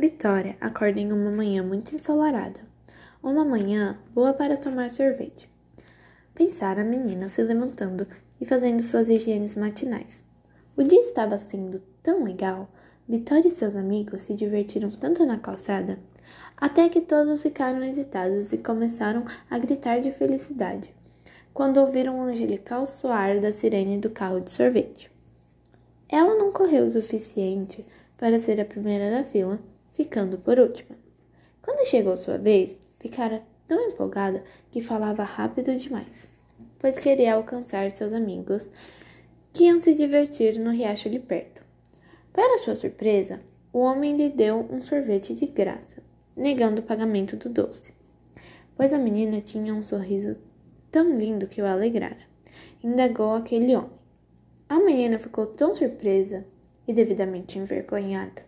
Vitória acorda em uma manhã muito ensolarada. Uma manhã boa para tomar sorvete. Pensara a menina se levantando e fazendo suas higienes matinais. O dia estava sendo tão legal. Vitória e seus amigos se divertiram tanto na calçada, até que todos ficaram hesitados e começaram a gritar de felicidade quando ouviram o angelical soar da sirene do carro de sorvete. Ela não correu o suficiente para ser a primeira da fila ficando por última. Quando chegou sua vez, ficara tão empolgada que falava rápido demais, pois queria alcançar seus amigos que iam se divertir no riacho ali perto. Para sua surpresa, o homem lhe deu um sorvete de graça, negando o pagamento do doce, pois a menina tinha um sorriso tão lindo que o alegrara. Indagou aquele homem. A menina ficou tão surpresa e devidamente envergonhada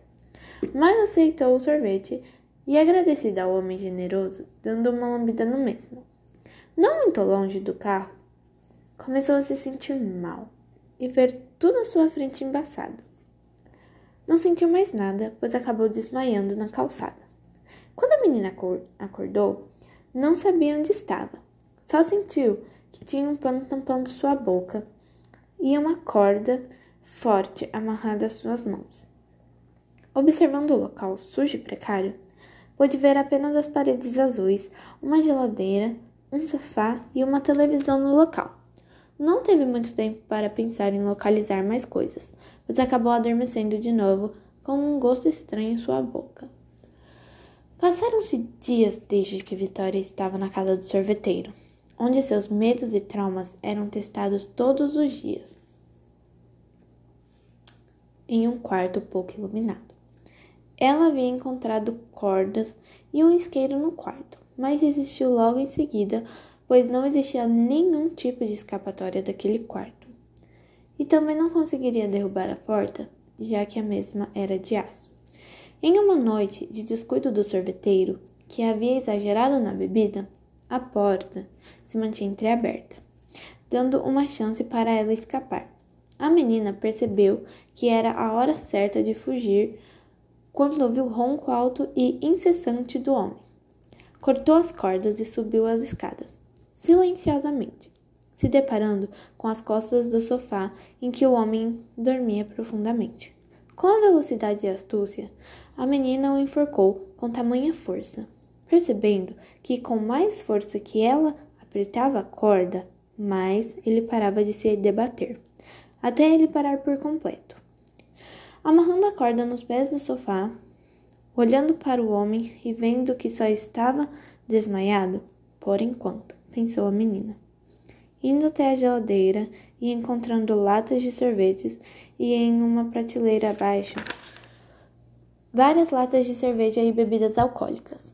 mas aceitou o sorvete e, agradecida ao homem generoso, dando uma lambida no mesmo. Não muito longe do carro, começou a se sentir mal e ver tudo à sua frente embaçado. Não sentiu mais nada, pois acabou desmaiando na calçada. Quando a menina acordou, não sabia onde estava. Só sentiu que tinha um pano tampando sua boca e uma corda forte amarrada às suas mãos. Observando o local sujo e precário, pôde ver apenas as paredes azuis, uma geladeira, um sofá e uma televisão no local. Não teve muito tempo para pensar em localizar mais coisas, pois acabou adormecendo de novo com um gosto estranho em sua boca. Passaram-se dias desde que Vitória estava na casa do sorveteiro, onde seus medos e traumas eram testados todos os dias, em um quarto pouco iluminado. Ela havia encontrado cordas e um isqueiro no quarto, mas desistiu logo em seguida, pois não existia nenhum tipo de escapatória daquele quarto. E também não conseguiria derrubar a porta, já que a mesma era de aço. Em uma noite de descuido do sorveteiro, que havia exagerado na bebida, a porta se mantinha entreaberta, dando uma chance para ela escapar. A menina percebeu que era a hora certa de fugir quando ouviu o ronco alto e incessante do homem. Cortou as cordas e subiu as escadas, silenciosamente, se deparando com as costas do sofá em que o homem dormia profundamente. Com a velocidade e astúcia, a menina o enforcou com tamanha força, percebendo que com mais força que ela apertava a corda, mais ele parava de se debater, até ele parar por completo amarrando a corda nos pés do sofá, olhando para o homem e vendo que só estava desmaiado, por enquanto, pensou a menina. Indo até a geladeira e encontrando latas de sorvetes e em uma prateleira abaixo várias latas de cerveja e bebidas alcoólicas,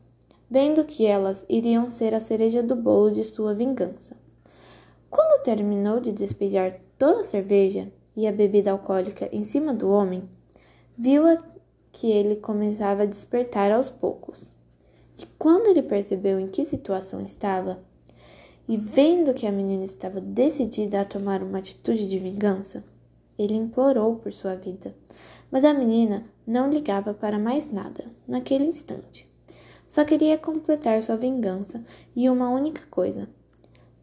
vendo que elas iriam ser a cereja do bolo de sua vingança. Quando terminou de despejar toda a cerveja e a bebida alcoólica em cima do homem, viu que ele começava a despertar aos poucos. E quando ele percebeu em que situação estava, e vendo que a menina estava decidida a tomar uma atitude de vingança, ele implorou por sua vida. Mas a menina não ligava para mais nada naquele instante. Só queria completar sua vingança e uma única coisa: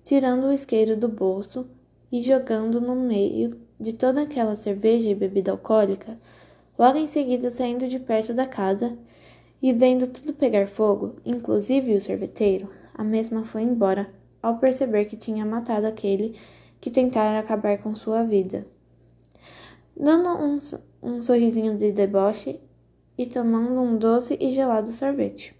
tirando o isqueiro do bolso e jogando no meio de toda aquela cerveja e bebida alcoólica, Logo em seguida, saindo de perto da casa e vendo tudo pegar fogo, inclusive o sorveteiro, a mesma foi embora ao perceber que tinha matado aquele que tentara acabar com sua vida. Dando um, um sorrisinho de deboche e tomando um doce e gelado sorvete.